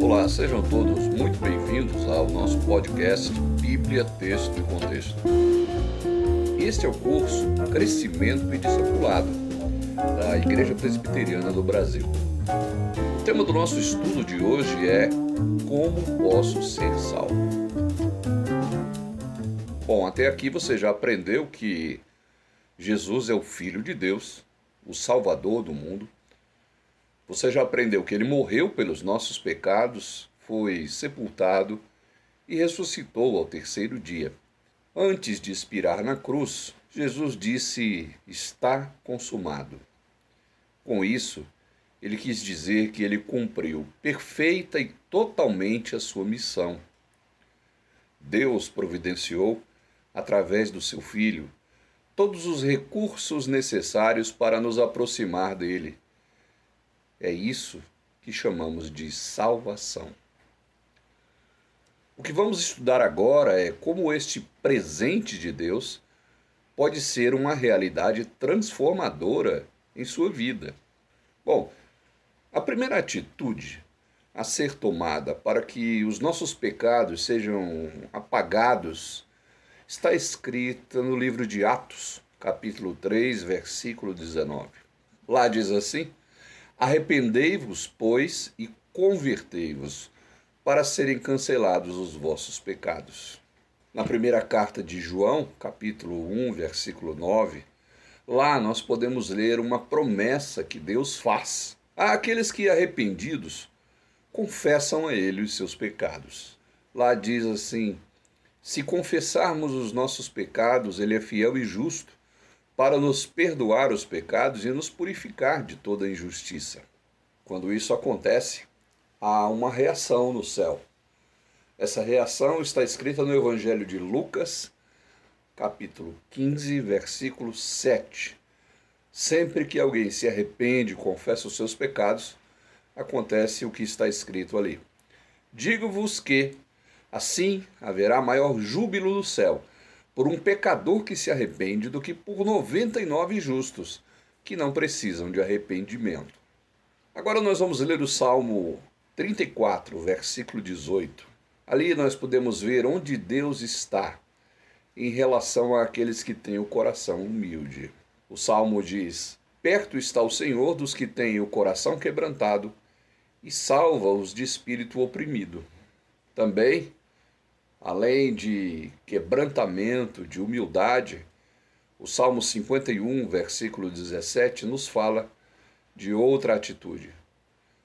Olá, sejam todos muito bem-vindos ao nosso podcast Bíblia, Texto e Contexto. Este é o curso Crescimento e Discipulado da Igreja Presbiteriana do Brasil. O tema do nosso estudo de hoje é Como posso ser salvo? Bom, até aqui você já aprendeu que Jesus é o Filho de Deus, o Salvador do mundo você já aprendeu que ele morreu pelos nossos pecados, foi sepultado e ressuscitou ao terceiro dia. Antes de expirar na cruz, Jesus disse: Está consumado. Com isso, ele quis dizer que ele cumpriu perfeita e totalmente a sua missão. Deus providenciou, através do seu Filho, todos os recursos necessários para nos aproximar dele é isso que chamamos de salvação. O que vamos estudar agora é como este presente de Deus pode ser uma realidade transformadora em sua vida. Bom, a primeira atitude a ser tomada para que os nossos pecados sejam apagados está escrita no livro de Atos, capítulo 3, versículo 19. Lá diz assim: Arrependei-vos, pois, e convertei-vos, para serem cancelados os vossos pecados. Na primeira carta de João, capítulo 1, versículo 9, lá nós podemos ler uma promessa que Deus faz àqueles que, arrependidos, confessam a Ele os seus pecados. Lá diz assim: Se confessarmos os nossos pecados, Ele é fiel e justo para nos perdoar os pecados e nos purificar de toda injustiça. Quando isso acontece, há uma reação no céu. Essa reação está escrita no Evangelho de Lucas, capítulo 15, versículo 7. Sempre que alguém se arrepende e confessa os seus pecados, acontece o que está escrito ali. Digo-vos que, assim, haverá maior júbilo no céu por um pecador que se arrepende do que por 99 justos que não precisam de arrependimento. Agora nós vamos ler o Salmo 34, versículo 18. Ali nós podemos ver onde Deus está em relação àqueles que têm o coração humilde. O salmo diz: Perto está o Senhor dos que têm o coração quebrantado e salva-os de espírito oprimido. Também além de quebrantamento, de humildade, o Salmo 51, versículo 17, nos fala de outra atitude.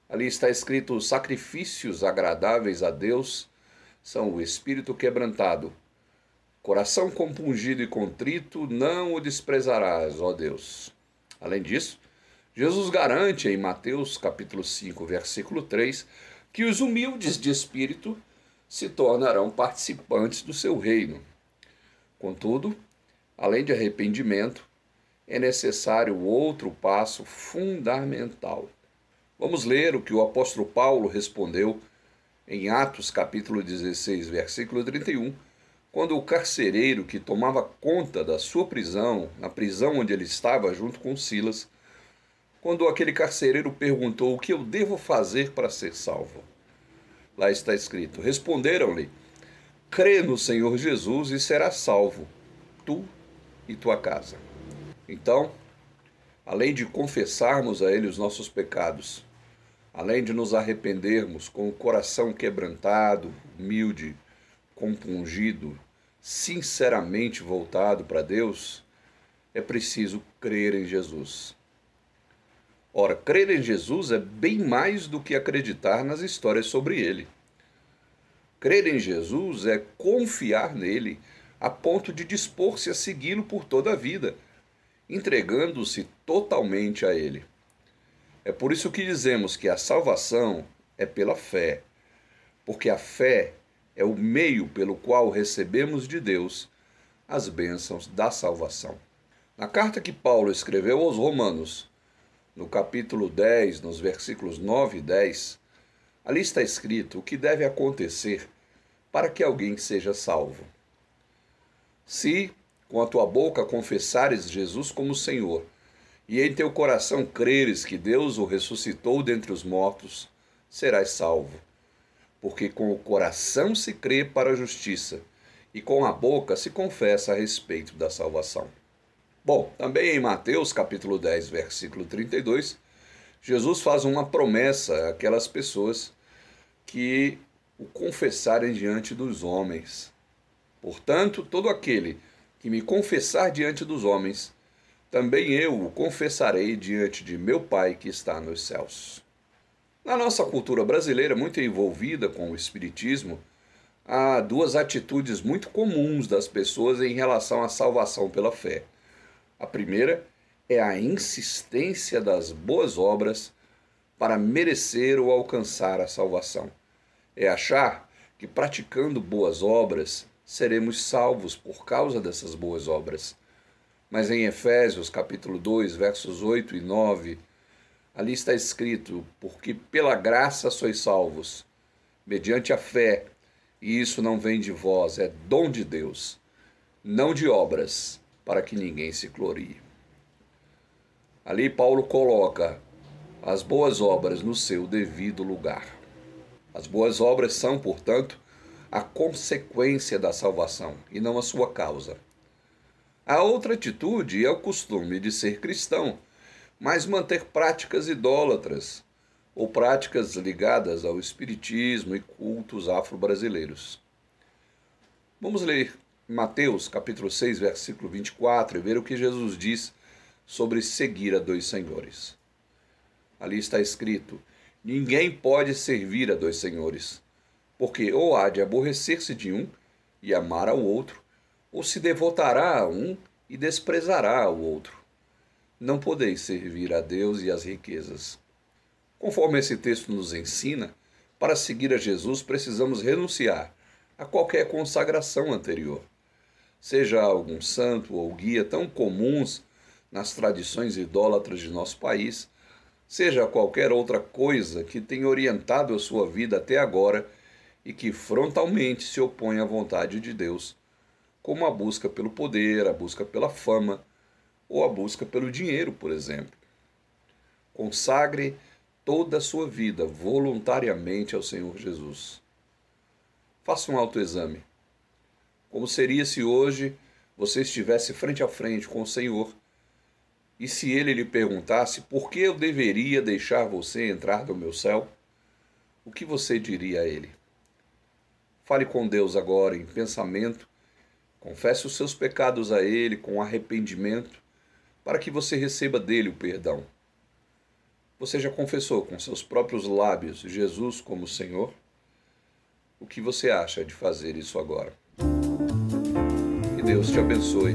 Ali está escrito: sacrifícios agradáveis a Deus são o espírito quebrantado. Coração compungido e contrito, não o desprezarás, ó Deus. Além disso, Jesus garante em Mateus capítulo 5, versículo 3, que os humildes de espírito se tornarão participantes do seu reino. Contudo, além de arrependimento, é necessário outro passo fundamental. Vamos ler o que o apóstolo Paulo respondeu em Atos capítulo 16, versículo 31, quando o carcereiro que tomava conta da sua prisão, na prisão onde ele estava junto com Silas, quando aquele carcereiro perguntou o que eu devo fazer para ser salvo. Lá está escrito: Responderam-lhe: Crê no Senhor Jesus e serás salvo, tu e tua casa. Então, além de confessarmos a Ele os nossos pecados, além de nos arrependermos com o coração quebrantado, humilde, compungido, sinceramente voltado para Deus, é preciso crer em Jesus. Ora, crer em Jesus é bem mais do que acreditar nas histórias sobre ele. Crer em Jesus é confiar nele a ponto de dispor-se a segui-lo por toda a vida, entregando-se totalmente a ele. É por isso que dizemos que a salvação é pela fé, porque a fé é o meio pelo qual recebemos de Deus as bênçãos da salvação. Na carta que Paulo escreveu aos Romanos, no capítulo 10, nos versículos 9 e 10, ali está escrito o que deve acontecer para que alguém seja salvo. Se com a tua boca confessares Jesus como Senhor, e em teu coração creres que Deus o ressuscitou dentre os mortos, serás salvo. Porque com o coração se crê para a justiça, e com a boca se confessa a respeito da salvação. Bom, também em Mateus capítulo 10, versículo 32, Jesus faz uma promessa àquelas pessoas que o confessarem diante dos homens. Portanto, todo aquele que me confessar diante dos homens, também eu o confessarei diante de meu Pai que está nos céus. Na nossa cultura brasileira, muito envolvida com o Espiritismo, há duas atitudes muito comuns das pessoas em relação à salvação pela fé. A primeira é a insistência das boas obras para merecer ou alcançar a salvação. É achar que praticando boas obras seremos salvos por causa dessas boas obras. Mas em Efésios capítulo 2, versos 8 e 9, ali está escrito: Porque pela graça sois salvos, mediante a fé, e isso não vem de vós, é dom de Deus, não de obras, para que ninguém se glorie. Ali Paulo coloca as boas obras no seu devido lugar. As boas obras são, portanto, a consequência da salvação e não a sua causa. A outra atitude é o costume de ser cristão, mas manter práticas idólatras ou práticas ligadas ao espiritismo e cultos afro-brasileiros. Vamos ler Mateus capítulo 6, versículo 24 e ver o que Jesus diz sobre seguir a dois senhores. Ali está escrito: Ninguém pode servir a dois senhores, porque ou há de aborrecer-se de um e amar ao outro, ou se devotará a um e desprezará ao outro. Não podeis servir a Deus e às riquezas. Conforme esse texto nos ensina, para seguir a Jesus precisamos renunciar a qualquer consagração anterior seja algum santo ou guia tão comuns nas tradições idólatras de nosso país, seja qualquer outra coisa que tenha orientado a sua vida até agora e que frontalmente se opõe à vontade de Deus, como a busca pelo poder, a busca pela fama ou a busca pelo dinheiro, por exemplo. Consagre toda a sua vida voluntariamente ao Senhor Jesus. Faça um autoexame. Como seria se hoje você estivesse frente a frente com o Senhor e se ele lhe perguntasse por que eu deveria deixar você entrar no meu céu? O que você diria a ele? Fale com Deus agora em pensamento, confesse os seus pecados a ele com arrependimento, para que você receba dele o perdão. Você já confessou com seus próprios lábios Jesus como Senhor? O que você acha de fazer isso agora? Deus te abençoe